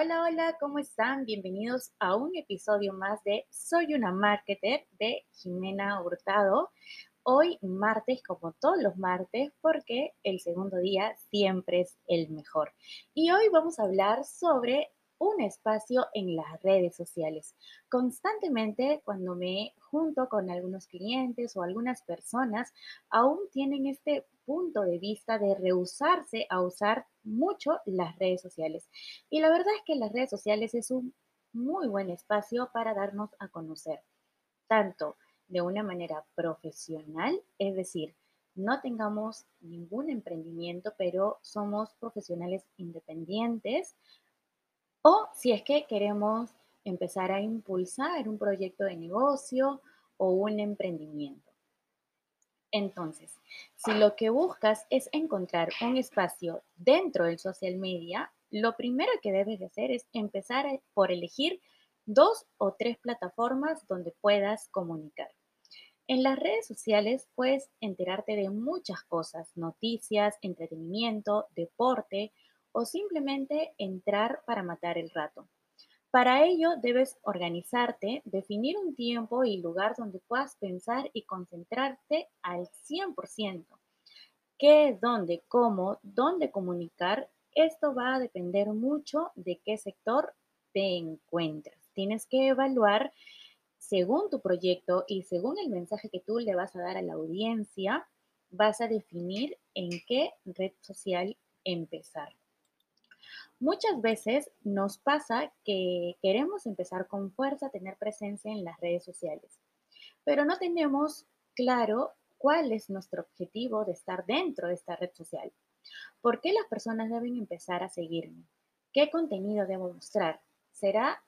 Hola, hola, ¿cómo están? Bienvenidos a un episodio más de Soy una Marketer de Jimena Hurtado. Hoy martes, como todos los martes, porque el segundo día siempre es el mejor. Y hoy vamos a hablar sobre un espacio en las redes sociales. Constantemente cuando me junto con algunos clientes o algunas personas, aún tienen este punto de vista de rehusarse a usar mucho las redes sociales. Y la verdad es que las redes sociales es un muy buen espacio para darnos a conocer, tanto de una manera profesional, es decir, no tengamos ningún emprendimiento, pero somos profesionales independientes, o si es que queremos empezar a impulsar un proyecto de negocio o un emprendimiento. Entonces, si lo que buscas es encontrar un espacio dentro del social media, lo primero que debes de hacer es empezar por elegir dos o tres plataformas donde puedas comunicar. En las redes sociales puedes enterarte de muchas cosas, noticias, entretenimiento, deporte, o simplemente entrar para matar el rato. Para ello debes organizarte, definir un tiempo y lugar donde puedas pensar y concentrarte al 100%. ¿Qué, dónde, cómo, dónde comunicar? Esto va a depender mucho de qué sector te encuentras. Tienes que evaluar según tu proyecto y según el mensaje que tú le vas a dar a la audiencia, vas a definir en qué red social empezar. Muchas veces nos pasa que queremos empezar con fuerza tener presencia en las redes sociales, pero no tenemos claro cuál es nuestro objetivo de estar dentro de esta red social. ¿Por qué las personas deben empezar a seguirme? ¿Qué contenido debo mostrar? ¿Será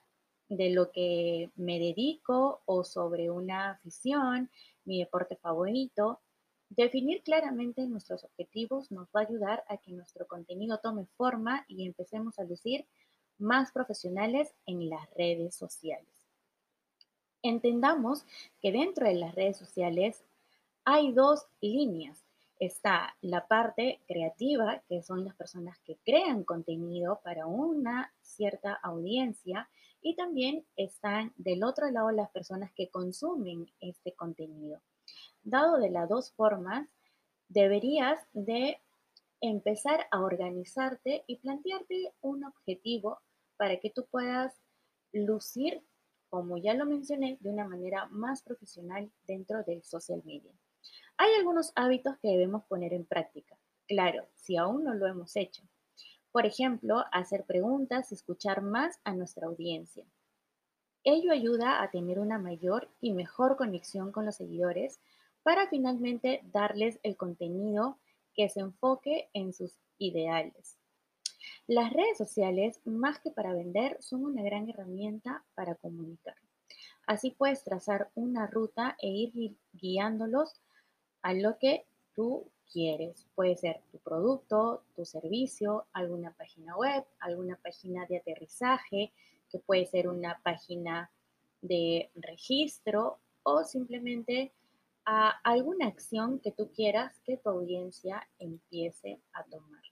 de lo que me dedico o sobre una afición, mi deporte favorito? Definir claramente nuestros objetivos nos va a ayudar a que nuestro contenido tome forma y empecemos a lucir más profesionales en las redes sociales. Entendamos que dentro de las redes sociales hay dos líneas. Está la parte creativa, que son las personas que crean contenido para una cierta audiencia, y también están del otro lado las personas que consumen este contenido. Dado de las dos formas, deberías de empezar a organizarte y plantearte un objetivo para que tú puedas lucir, como ya lo mencioné, de una manera más profesional dentro del social media. Hay algunos hábitos que debemos poner en práctica. Claro, si aún no lo hemos hecho. Por ejemplo, hacer preguntas y escuchar más a nuestra audiencia. Ello ayuda a tener una mayor y mejor conexión con los seguidores para finalmente darles el contenido que se enfoque en sus ideales. Las redes sociales, más que para vender, son una gran herramienta para comunicar. Así puedes trazar una ruta e ir guiándolos a lo que tú quieres. Puede ser tu producto, tu servicio, alguna página web, alguna página de aterrizaje, que puede ser una página de registro o simplemente a alguna acción que tú quieras que tu audiencia empiece a tomar.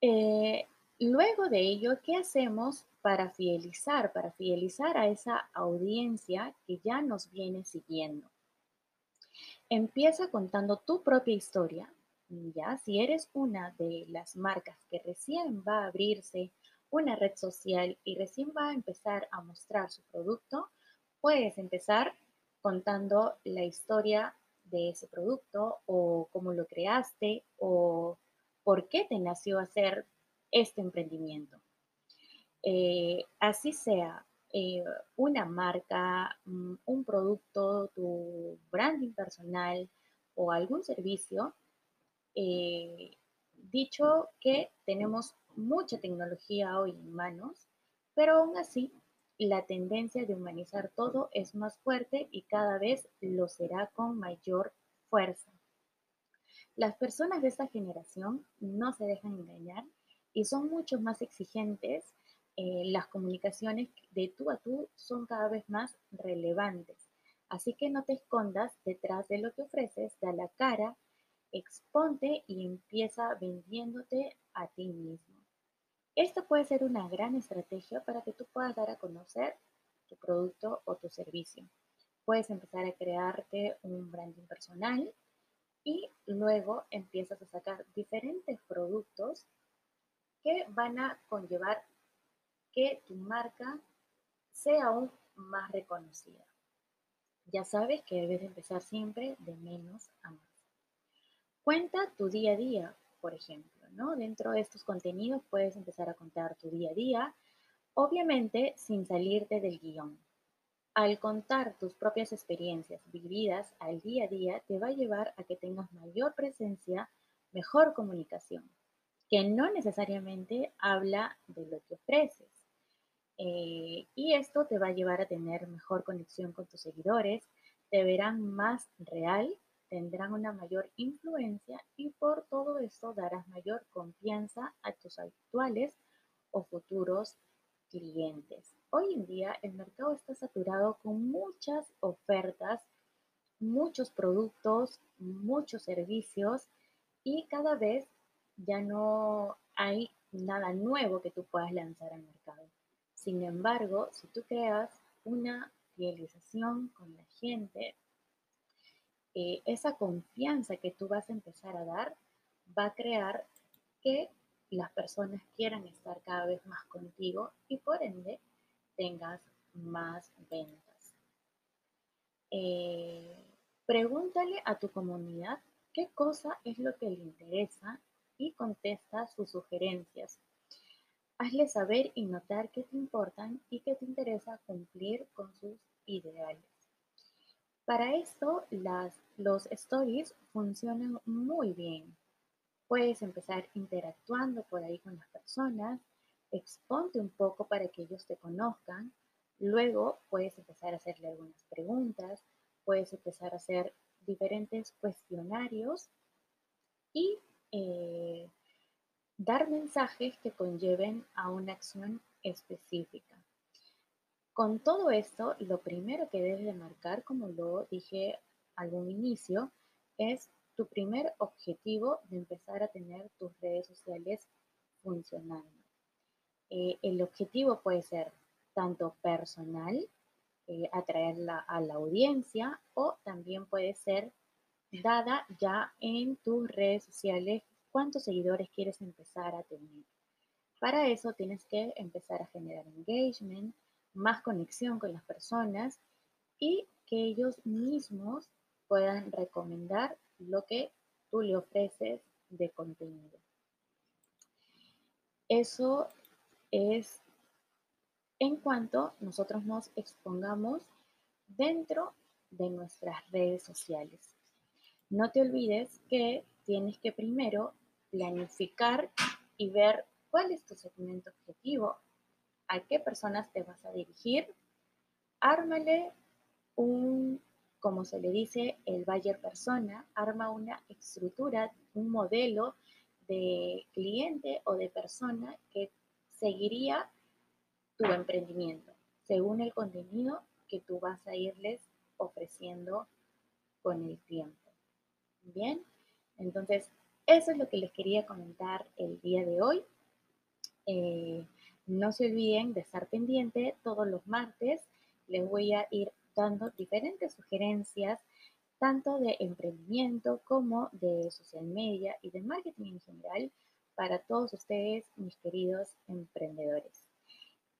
Eh, luego de ello, ¿qué hacemos para fidelizar, para fidelizar a esa audiencia que ya nos viene siguiendo? Empieza contando tu propia historia. Ya, si eres una de las marcas que recién va a abrirse una red social y recién va a empezar a mostrar su producto, puedes empezar contando la historia de ese producto o cómo lo creaste o por qué te nació hacer este emprendimiento. Eh, así sea eh, una marca, mm, un producto, tu branding personal o algún servicio, eh, dicho que tenemos mucha tecnología hoy en manos, pero aún así la tendencia de humanizar todo es más fuerte y cada vez lo será con mayor fuerza. Las personas de esta generación no se dejan engañar y son mucho más exigentes. Eh, las comunicaciones de tú a tú son cada vez más relevantes. Así que no te escondas detrás de lo que ofreces, da la cara, exponte y empieza vendiéndote a ti mismo. Esto puede ser una gran estrategia para que tú puedas dar a conocer tu producto o tu servicio. Puedes empezar a crearte un branding personal y luego empiezas a sacar diferentes productos que van a conllevar que tu marca sea aún más reconocida. Ya sabes que debes empezar siempre de menos a más. Cuenta tu día a día, por ejemplo, ¿no? Dentro de estos contenidos puedes empezar a contar tu día a día, obviamente sin salirte del guion. Al contar tus propias experiencias vividas al día a día, te va a llevar a que tengas mayor presencia, mejor comunicación, que no necesariamente habla de lo que ofreces. Eh, y esto te va a llevar a tener mejor conexión con tus seguidores, te verán más real, tendrán una mayor influencia y por todo esto darás mayor confianza a tus actuales o futuros clientes. Hoy en día el mercado está saturado con muchas ofertas, muchos productos, muchos servicios y cada vez ya no hay nada nuevo que tú puedas lanzar al mercado. Sin embargo, si tú creas una fidelización con la gente, eh, esa confianza que tú vas a empezar a dar va a crear que las personas quieran estar cada vez más contigo y por ende tengas más ventas. Eh, pregúntale a tu comunidad qué cosa es lo que le interesa y contesta sus sugerencias. Hazle saber y notar qué te importan y qué te interesa cumplir con sus ideales. Para esto, las, los stories funcionan muy bien. Puedes empezar interactuando por ahí con las personas, exponte un poco para que ellos te conozcan, luego puedes empezar a hacerle algunas preguntas, puedes empezar a hacer diferentes cuestionarios y eh, dar mensajes que conlleven a una acción específica. Con todo esto, lo primero que debes de marcar, como lo dije al inicio, es tu primer objetivo de empezar a tener tus redes sociales funcionando. Eh, el objetivo puede ser tanto personal, eh, atraerla a la audiencia, o también puede ser dada ya en tus redes sociales cuántos seguidores quieres empezar a tener. Para eso tienes que empezar a generar engagement, más conexión con las personas y que ellos mismos puedan recomendar lo que tú le ofreces de contenido. Eso es en cuanto nosotros nos expongamos dentro de nuestras redes sociales. No te olvides que tienes que primero planificar y ver cuál es tu segmento objetivo, a qué personas te vas a dirigir. Ármale un como se le dice, el Bayer persona arma una estructura, un modelo de cliente o de persona que seguiría tu emprendimiento, según el contenido que tú vas a irles ofreciendo con el tiempo. Bien, entonces eso es lo que les quería comentar el día de hoy. Eh, no se olviden de estar pendiente todos los martes. Les voy a ir dando diferentes sugerencias tanto de emprendimiento como de social media y de marketing en general para todos ustedes, mis queridos emprendedores.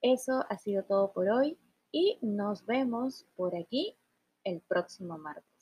Eso ha sido todo por hoy y nos vemos por aquí el próximo martes.